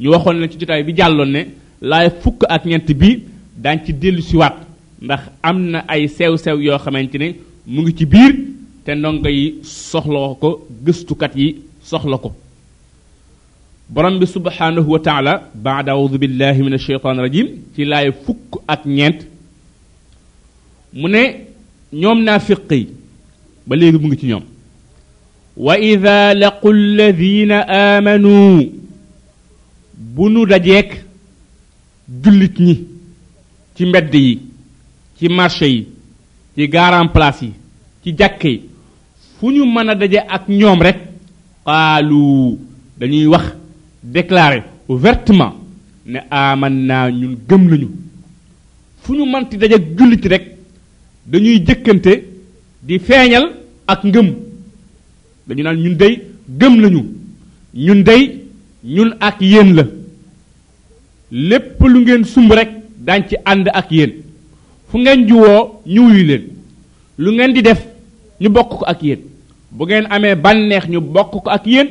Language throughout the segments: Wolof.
ñu waxoon na ci jotaay bi jàlloon ne laay fukk ak ñeent bi daañ ci dellu siwaat ndax am na ay sew-sew yoo xamante ne mu ngi ci biir te ndongo yi soxla ko gëstukat yi soxla ko borom bi subhanahu wa taala baada audu billahi min alcheytan rajim ci laay fukk ak ñeent mu ne ñoom naafiq yi ba léegi mu ngi ci ñoom wa ida laqu alladina aamanu bu nu dajeek jullit ñi ci mbedd yi ci marché yi ci garan place yi ci jàkk yi fu ñu mën a daje ak ñoom rek qaalu dañuy wax déclarer ouvertement ne aman naa ñun gëm nañu fu ñu manti dajeek jullit rek dañuy jëkkante di feeñal ak ngëm dañu naan ñun dey gëm lañu ñun dey ñun ak yéen la lépp lu ngeen sumb rek daañ ci ànd ak yéen fu ngeen juwoo ñu wuyu leen lu ngeen di def ñu bokk ko ak yéen bu ngeen amee bànneex ñu bokk ko ak yéen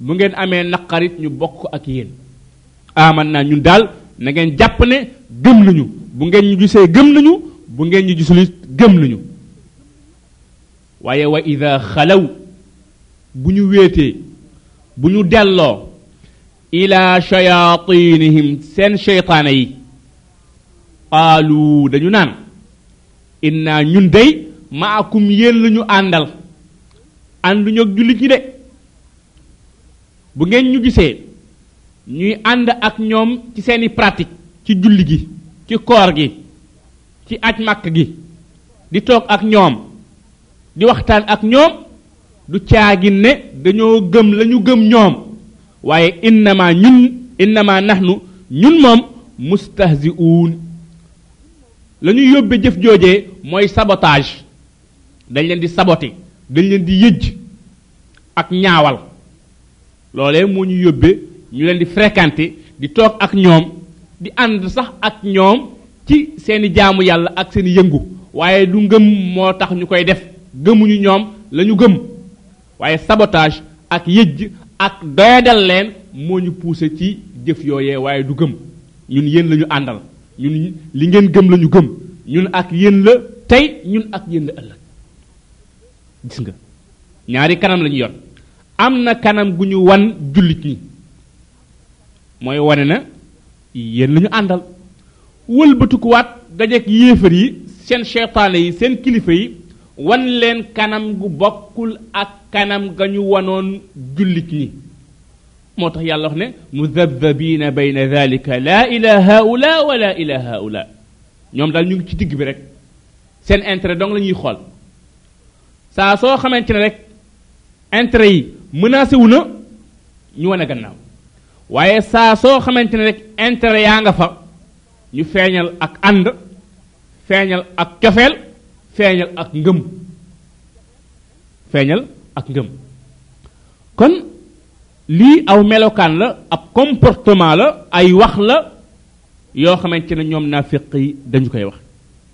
bu ngeen amee naqarit ñu bokk ak yéen aman naa ñun daal na ngeen jàpp ne gëm nañu bu ngeen ñu gisee gëm nañu bu ngeen ñu gisul gëm nañu waaye wa ida xalaw bu ñu wéetee bu ñu delloo ila shayatinihim seen sheytaane yi qaalu dañu naan inna ñun day maakum yéen la ñu àndal ànduñu ak jullit ñi de bu ngeen ñu gisee ñuy ànd ak ñoom ci seeni pratique ci julli gi ci koor gi ci aj màkk gi di toog ak ñoom di waxtaan ak ñoom du caagin ne dañoo gëm la ñu gëm ñoom waaye innama ñun innama nahnu ñun moom mustahzi'uun la ñu yóbbe jëf joojee mooy sabotage dañ leen di saboter dañ leen di yëjj ak ñaawal loolee moo ñu yóbbee ñu leen di fréquenté di toog ak ñoom di ànd sax ak ñoom ci seeni jaamu yàlla ak seeni yëngu waaye du ngëm moo tax ñu koy def gëmuñu ñoom la ñu gëm waaye sabotage ak yëjj ak doyadal leen moo ñu poussé ci jëf yooyee waaye du gëm ñun yéen la ñu àndal ñun li ngeen gëm la ñu gëm ñun ak yéen la tey ñun ak yéen la ëllëg gis nga ñaari kanam lañu yor am na kanam gu ñu wan jullit ñi mooy wane na yéen lañu àndal wëlbatikuwaat dajeek yéefar yi seen seytaane yi seen kilifa yi wan leen kanam gu bokkul ak kanam ga ñu wanoon jullit ñi moo tax yàlla wax ne muzabzabina bayna dhalika la ila haula wala ila haula ñoom daal ñu ngi ci digg bi rek seen intérêt dong la ñuy xool saa soo xamante ne rek intérêt yi menacé wu na ñu wane gannaaw waaye saa soo xamante ne rek intérêt yaa nga fa ñu feeñal ak ànd feeñal ak cofeel feeñal ak ngëm feeñal ak ngëm kon lii aw melokaan la ab comportement la ay wax la yoo xamante ne ñoom naa féq yi dañu koy wax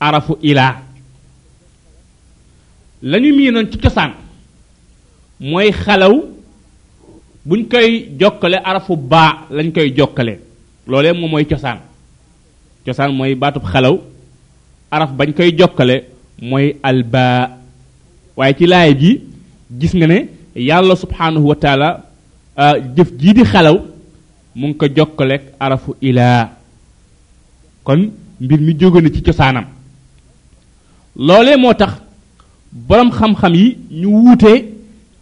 arafu ilaa lañu miinoon ci cosaan mooy xalaw buñ koy jokkale arafu baa lañ koy jokkale loolee moom mooy cosaan cosaan mooy baatub xalaw araf bañ koy jokkale mooy albaa waaye ci laay ji gis nga ne yàlla subhanahu wa taala jëf jii di xalaw mu ngi ko jokkaleeg arafu ilaa kon mbir mi jóge na ci cosaanam loolee moo tax boroom xam-xam yi ñu wuute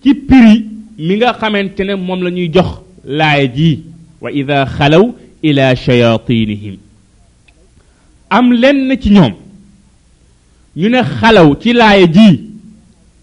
ci piri mi nga xamante ne moom la ñuy jox laaya ji wa ida xalaw ila shayatinihim am lenn ci ñoom ñu ne xalaw ci laaya ji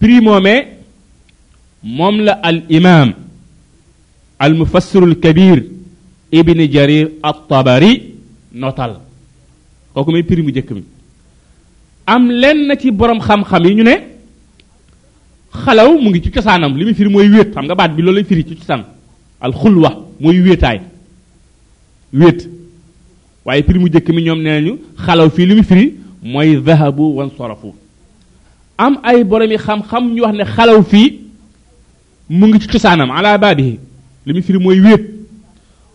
prix moomee moom la al imaam al mufassirul kabir ibni jarir at tabari notal kooku may prix mu jëkk mi am lenn ci borom xam-xam yi ñu ne xalaw mu ngi ci cosaanam li muy firi mooy wéet xam nga baat bi loolu lay firi ci cosaan al xulwa mooy wéetaay wéet waaye firi mu jëkk mi ñoom nee nañu xalaw fii li mu firi mooy zahabu wan sorofu am ay borom yi xam-xam ñu wax ne xalaw fii mu ngi ci cosaanam ala baabihi li mu firi mooy wéet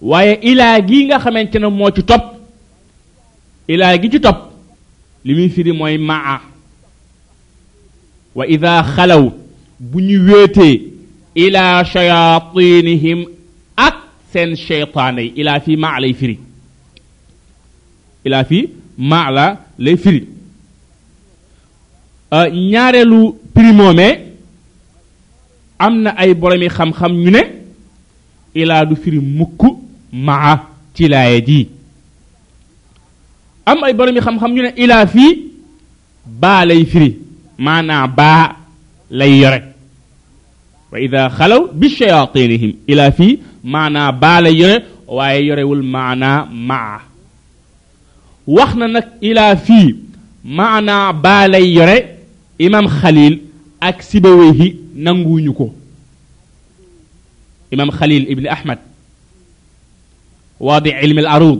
waaye ilaa gi nga xamante ne moo ci topp ilaa gi ci topp li muy firi mooy maa wa ida xalaw bu ñu wéetee ila shayatinihim ak seen cheytaane yi ila fii maa lay firi ila fii maa la lay firi euh, ñaareelu primoome am na ay boromi xam-xam ñu ne ilaa du firi mukk maa ci laaya ji am ay boromi xam-xam ñu ne ilaa fii baa lay firi maanaa baa lay yore wa ida xalaw bi shayatinihim ila fii maanaa baa lay yore waaye yorewul maanaa maa wax na nag ila fii maanaa baa lay yore imam xalil ak sibaweyhi nanguwuñu ko imam xalil ibni ahmad waadi ilmi al arud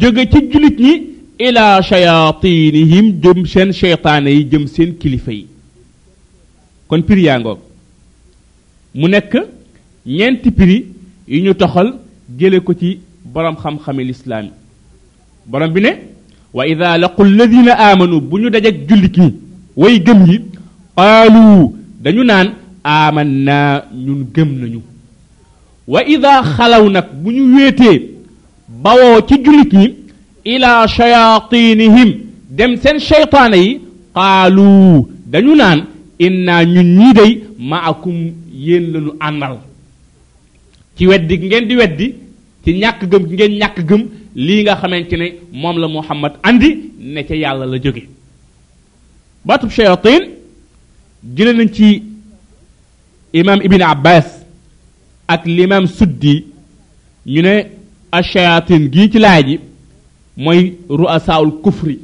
jóge ci julit ñi ila shayatinihim jëm seen sheytaane yi jëm seen kilifa yi kon piri yaa ngoog mu nekk ñeenti piri yu ñu toxal jële ko ci borom xam-xami lislaam yi borom bi ne wa ida laqu alladina amanu bu ñu dajeg jullit ñi way gëm yi qaalu dañu naan aman naa ñun gëm nañu wa ida xalaw nag bu ñu wéetee bawoo ci jullit ñi ila shayatinihim dem seen shaytaane yi qaalu dañu naan inna ñun ñii day maakum yéen lañu àndal ci weddi ngeen di weddi ci ñàkk gëm ngeen ñàkk gëm lii nga xamante ne moom la muhammad andi ne ca yàlla la jóge baatub shayatin jële nañ ci imaam ibn abbas ak limaam suddi ñu ne ashayaatin gii ci laay ji mooy ruasaul kufri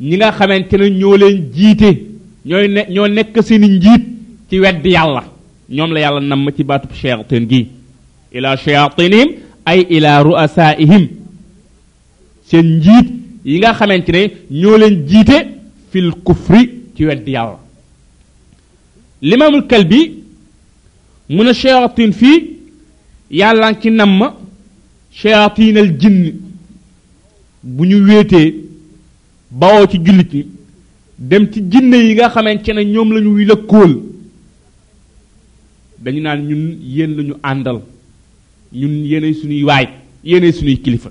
ñi nga xamante ne ñoo leen jiite ñooy ne ñoo nekk seen njiit ci wedd yàlla ñoom la yàlla namm ci baatub shayatin gi ila shayatinihim ay ila ruasaihim seen njiit yi nga xamante ne ñoo leen jiite fil kufri ci wedd yàlla limaamul kalbi mu ne shayatin fii yàlla ci nam ma shayatinal jinn bu ñu wéetee bawoo ci jullit ñi dem ci jinne yi nga xamante ne ñoom la ñuy lëkkool dañu naan ñun yéen la ñu àndal ñun yéenay suñuy waay yéenay suñuy kilifa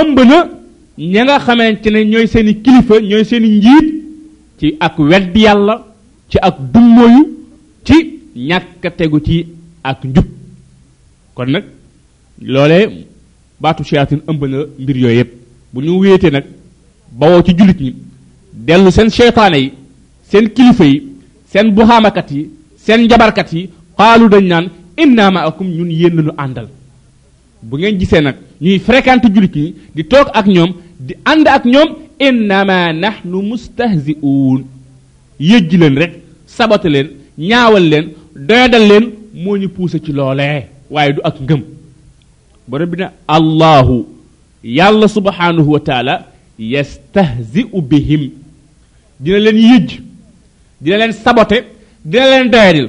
ëmb na ña nga xamante ne ñooy seeni kilifa ñooy seeni njiit ci ak weddi yàlla ci ak dummoyu ci ñàkk tegu ci ak njub kon nag loole baatu seyaatin ëmb na mbir yooyu yëpp bu ñu wéetee nag bawoo ci jullit ñi dellu seen seytaane yi seen kilifa yi seen buxaamakat yi seen njabarkat yi xaalu dañ naan inna maakum ñun yéen lañu àndal bu ngeen gisee nag ñuy fréquente jullit ñi di toog ak ñoom di ànd ak ñoom innama nahnu mustahzi'un yëjj leen rek sabote leen ñaawal leen doyadal leen moo ñu poussé ci loolee waaye du ak ngëm borom bi ne allahu yàlla subhanahu wa taala yastahzi'u bihim dina leen yëjj dina leen sabote dina leen doyadil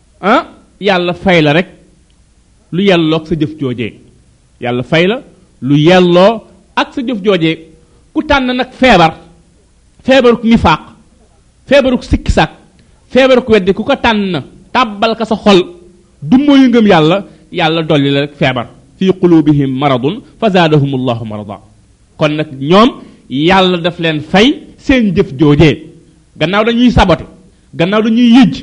ah yàlla fay la rek lu yelloog sa jëf joojee yàlla fay la lu yelloo ak sa jëf joojee ku tànn nag feebar feebaruk nifaaq feebaruk sikki sàkk feebaruk weddi ku ko tànn tàbbal ka sa xol du mooyu ngëm yàlla yàlla dolli la rek feebar fi qulubihim maradun fa zaadahum allahu marada kon nag ñoom yàlla daf leen fay seen jëf joojee gannaaw dañuy sabote gannaaw dañuy yëj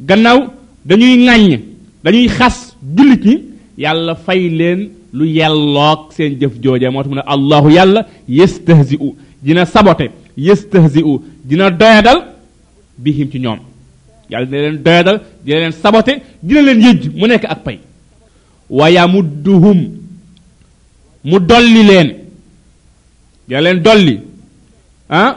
gannaaw dañuy ŋàññ dañuy xas jullit ñi yàlla fay leen lu yelloog seen jëf jooja moo tax mu ne allahu yàlla yestahzi u dina sabote yestahzi u dina doyadal bihim ci ñoom yàlla dina leen doyadal dina leen sabote dina leen yëj mu nekk ak pay wa yamudduhum mu dolli leen dina leen dolli ah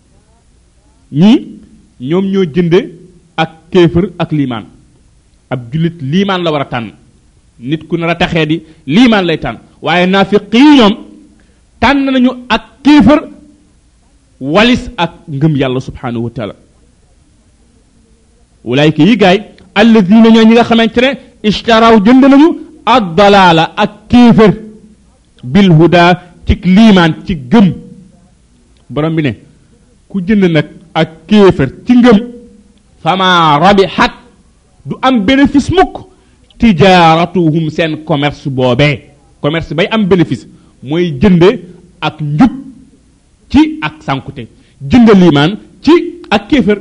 ñii ñoom ñoo jënde ak kéefër ak liimaan ab jullit liimaan la war a tànn nit ku nar a taxee di liimaan lay tànn waaye naafiq yi ñoom tànn nañu ak kéefër walis ak ngëm yàlla subhanahu wa taala walaayka yi gaay alladina ñoo ñi nga xamante ne ishtaraw jënd nañu ad dalaala ak kéefër bil huda ci liimaan ci gëm borom bi ne ku jënd nag ak kéefër ci ngëm fama rabihat du am bénéfice mukk tijaaratuhum seen commerce boobee commerce bay am bénéfice mooy jënde ak njub ci ak sànkute jënd liimaan ci ak kéefër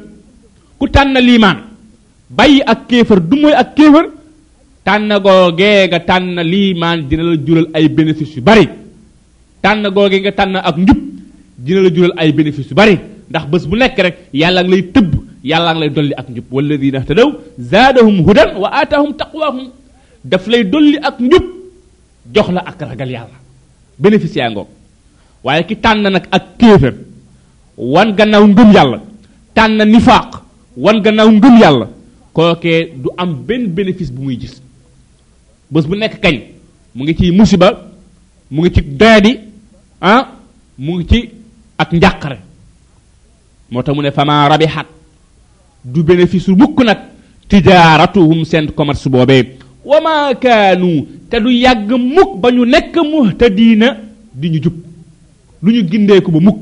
ku tànn liimaan bàyyi ak kéefër du mooy ak kéefër tànn googee nga tànn liimaan dina la jural ay bénéfice yu bari tànn googi nga tànn ak njub dina la jural ay bénéfice yu bari ndax bés bu nekk rek yàlla ngi lay tëbb yàlla ngi lay dolli ak njub walladina htadaw zaadahum hudan wa aatahum taqwaahum daf lay dolli ak njub jox la ak ragal yàlla bénéfice yaa ngoog waaye ki tànn nag ak kéefër wan gannaaw ngëm yàlla tànn nifaaq wan gannaaw ngëm yàlla kookee du am benn bénéfice bu muy gis bés bu nekk kañ mu ngi ci musiba mu ngi ci doyadi ah mu ngi ci ak njàqare moo tax mu ne fama rabihat du bénéfice lu mukk nag tijaaratuhum seen commerce boobee wa ma kaanu te du yàgg mukk ba ñu nekk muhtadiina di ñu jub lu ñu gindeeku ba mukk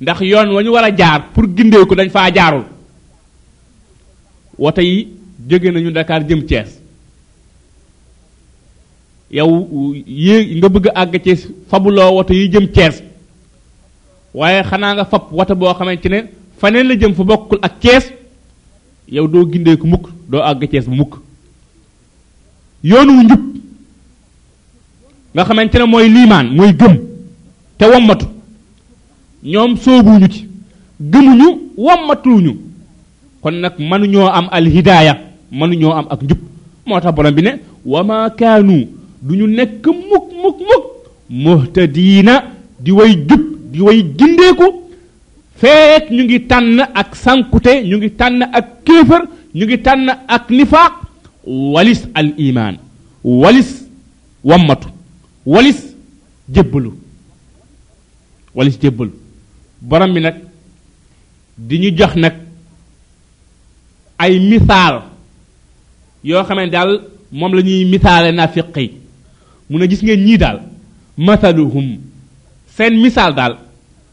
ndax yoon wa ñu war a jaar pour gindeeku dañ faa jaarul wote yi jóge nañu Dakar jëm Thiès yow yée nga bëgg àgg ci fabuloo wote yi jëm Thiès waaye xanaa nga fab wote boo xamante ne faneen la jëm fa bokkul ak Thiès yow doo gindee ko mukk doo àgg Thiès bu mukk yoonu njub nga xamante ne mooy liimaan mooy gëm te wommatu ñoom soobuñu ci gëmuñu wommatuñu kon nag mënuñoo am alhidaaya mënuñoo am ak njub moo tax borom bi ne wa ma kaanu du ñu nekk mukk mukk mukk muhtadiina di way jub di way gindeeku feek ñu ngi tànn ak sànkute ñu ngi tànn ak kéefër ñu ngi tànn ak nifaaq walis al iman walis wammatu walis jébbalu walis jébbalu borom bi nag di ñu jox nag ay misaal yoo xam ne daal moom la ñuy misaale naafiq yi mu ne gis ngeen ñii daal mathaluhum seen misaal daal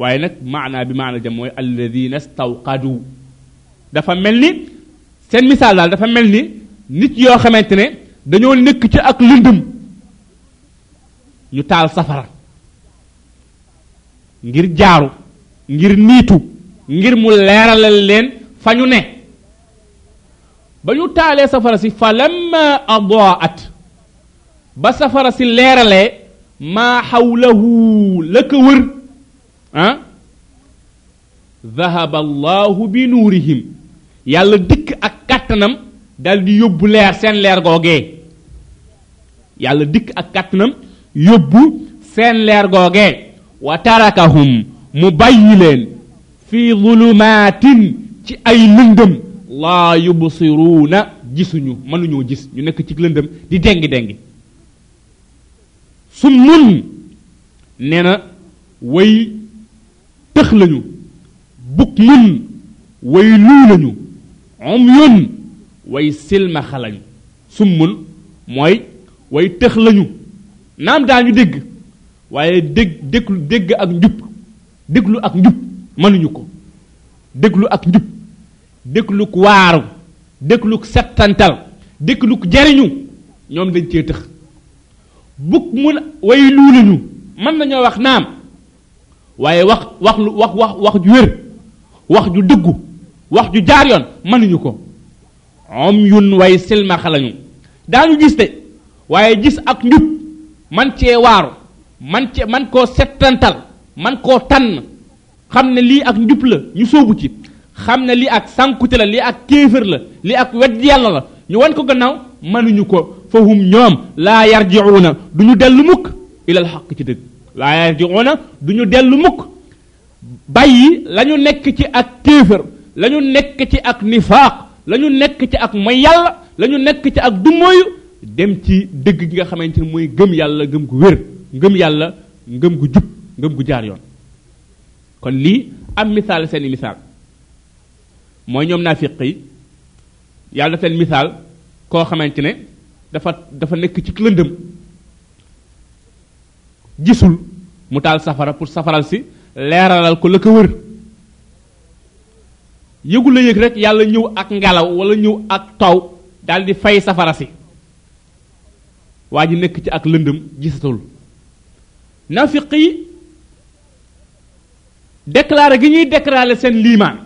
waaye nag maanaa bi maana ja mooy alladina stawqadu dafa mel ni seen misaal daal dafa mel ni nit yoo xamante ne dañoo nekk ci ak lëndëm ñu taal safara ngir jaaru ngir niitu ngir mu leeralal leen fa ñu ne ba ñu taalee safara si falamma adaat ba safara si leeralee maa xawlahu la ko wër ah dahaba allahu bi nuurihim yàlla dikk ak kàttanam dal di yóbbu leer seen leer googee yàlla dikk ak kàttanam yóbbu seen leer googee wa tarakahum mu bàyyi leen fii zulumaatin ci ay lëndëm laa yubsiruuna gisuñu mënuñoo gis ñu nekk ci lëndëm di dengi dengi su mun nee na way tëx lañu buk mun way luu lañu om yun way silmaxa lañu su mun mooy way tëx lañu naam daañu dégg waaye dégg dégg dégg ak njub déglu ak njub mënuñu ko déglu ak njub déglu ku waaru déglu ku settantal déglu ku jariñu ñoom dañ cee tëx bukk mun way luuluñu mën nañoo wax naam waaye wax wax lu wax wax wax ju wér wax ju dëggu wax ju jaar yoon mënuñu ko om yun way silmaxa lañu daañu gis de waaye gis ak njub man cee waaru man cee man koo settantal man koo tànn xam ne lii ak njub la ñu sóobu ci xam ne lii ak sànkute la lii ak kéefër la lii ak wedd yàlla la ñu wan ko gannaaw mënuñu ko fahum ñoom laa yarjiuuna du ñu dellu mukk ilal xaq ci dëgg laa yarjiuuna du ñu dellu mukk bàyyi la ñu nekk ci ak kéefër la ñu nekk ci ak nifaaq la ñu nekk ci ak mooy yàlla la ñu nekk ci ak dummóoyu dem ci dëgg gi nga xamante ni mooy gëm yàlla gëm gu wér ngëm yàlla ngëm gu jub ngëm gu jaar yoon kon lii am misaal seeni misaal mooy ñoom naafiq yi yàlla seen misaal koo xamante ne dafa dafa nekk ci lëndëm gisul mu taal safara pour safaral si leeralal ko la ko wër yëgu la yëg rek yàlla ñëw ak ngelaw wala ñëw ak taw daal di fay safara si waa ji nekk ci ak lëndëm gisatul nafiq yi déclaré gi ñuy déclaré seen liimaan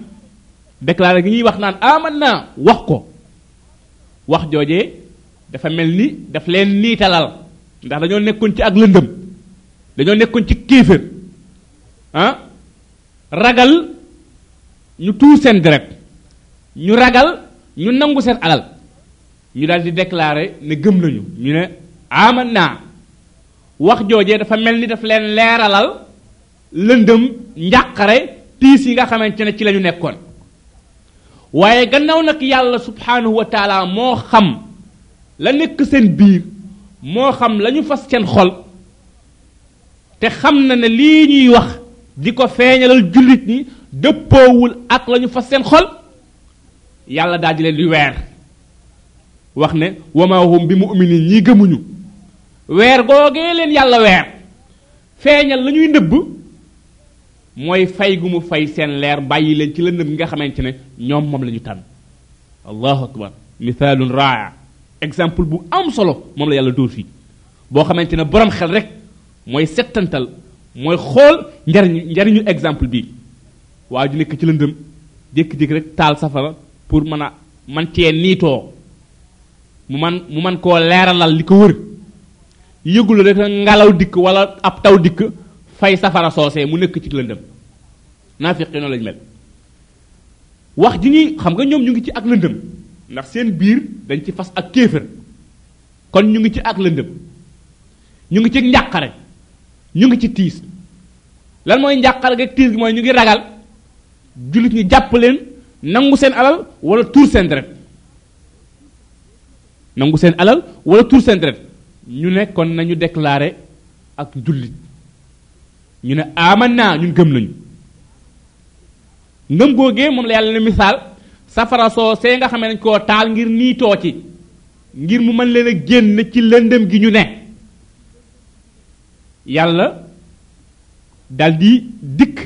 déclaré gi ñuy wax naan aman naa wax ko wax joojee dafa mel ni daf leen niitalal ndax dañoo nekkoon ci ak lëndëm dañoo nekkoon ci kéefër ah ragal ñu tuur seen deret ñu ragal ñu nangu seen alal ñu daal di déclarer ne gëm nañu ñu ne aman naa wax joojee dafa mel ni daf leen leeralal lëndëm njàqare tiis yi nga xamante ne ci lañu nekkoon waaye gannaaw nag yàlla subhaanahu wa taala moo xam la nekk seen biir moo xam la ñu fas seen xol te xam na ne lii ñuy wax di ko feeñalal jullit ñi dëppoowul ak la ñu fas seen xol yàlla daal di leen di weer wax ne wama hum bi mu'minin ñii gëmuñu weer googee leen yàlla weer feeñal la ñuy nëbb mooy fay gu mu fay seen leer bàyyi leen ci lëndëm gi nga xamante ne ñoom moom la ñu tànn allahu akbar mithaalun raaya exemple bu am solo moom la yàlla dóor fii boo xamante ne borom xel rek mooy settantal mooy xool njariñu njariñu exemple bi waa ju nekk ci lëndëm jékki-jékki rek taal safara pour mën a man cee niitoo mu man mu man koo leeralal li ko wër yëgul rek ngelaw dikk wala ab taw dikk fay safara soosee mu nekk ci lëndëm naafiq yi noonu lañu mel wax ji ñuy xam nga ñoom ñu ngi ci ak lëndëm ndax seen biir dañ ci fas ak kéefër kon ñu ngi ci ak lëndëm ñu ngi ci njàqare ñu ngi ci tiis lan mooy njàqare ak tiis gi mooy ñu ngi ragal jullit ñi jàpp leen nangu seen alal wala tuur seen deret nangu seen alal wala tuur seen deret ñu ne kon nañu déclaré ak jullit ñu ne aman naa ñun gëm nañu ngëm googee moom la yàlla ne misaal safara soo see nga xamee nañ koo taal ngir niitoo ci ngir mu mën leen a génn ci lëndëm gi ñu ne yàlla dal di dikk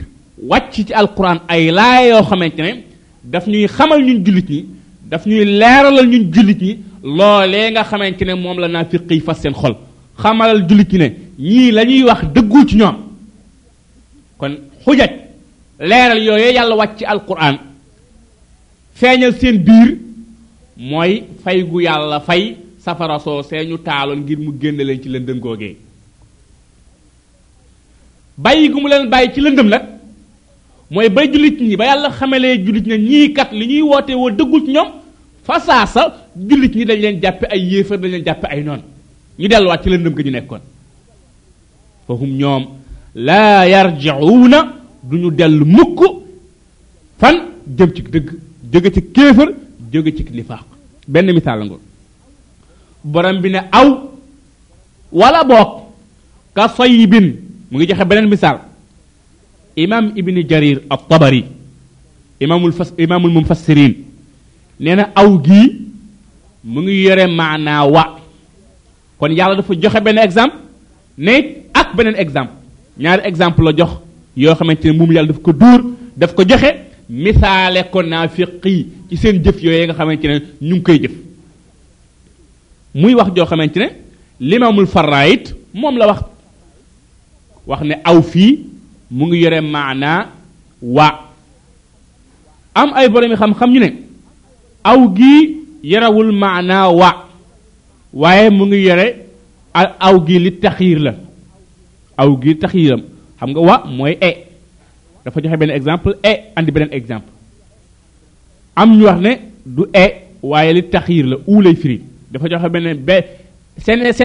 wàcc ci alquran ay laaya yoo xamante ne daf ñuy xamal ñun jullit ñi daf ñuy leeralal ñun jullit ñi loolee nga xamante ne moom la naa fiq yi fas seen xol xamalal jullit ñi ne ñii la ñuy wax dëggul ci ñoom kon xujaj leeral yooyu yàlla wàcc ci alquran feeñal seen biir mooy fay gu yàlla fay safara soo see ñu taaloon ngir mu génn leen ci lëndëm googee bàyyi gu mu leen bàyyi ci lëndëm nag mooy bay jullit ñi ba yàlla xamalee jullit ñi ñii kat li ñuy woote woo dëggul ci ñoom fasaasa jullit ñi dañ leen jàppe ay yéefar dañ leen jàppe ay noon ñu delluwaat ci lëndëm ga ñu nekkoon fa hum ñoom laa yarjiuuna du ñu dellu mukk fan jëm ci dëgg jóge ci kéefar jóge ci nifaaq benn misaal la ngoon borom bi ne aw wala boog ka sayibin mu ngi joxe beneen misaal imam ibni jarir al tabari imaamul fas imaamul mufassirin nee na aw gii mu ngi yore maanaa wa kon yàlla dafa joxe benn exemple ne ak beneen exemple ñaari exemple la jox yoo xamante ne moom yàlla daf ko duur daf ko joxe misaale ko naafiq yi ci seen jëf yooyu nga xamante ne ñu ngi koy jëf muy wax joo xamante ne limaamul farraa it moom la wax wax ne aw fii mu ngi yore maanaa waa am ay boromi xam-xam ñu ne aw gii yarawul maanaa wa waaye mu ngi yore aw gi li taxiir la aw gi taxiiram xam nga wa mooy e dafa joxe benn exemple e andi beneen exemple am ñu wax ne du e waaye li taxiir la uu lay firi dafa joxe benn be seen seen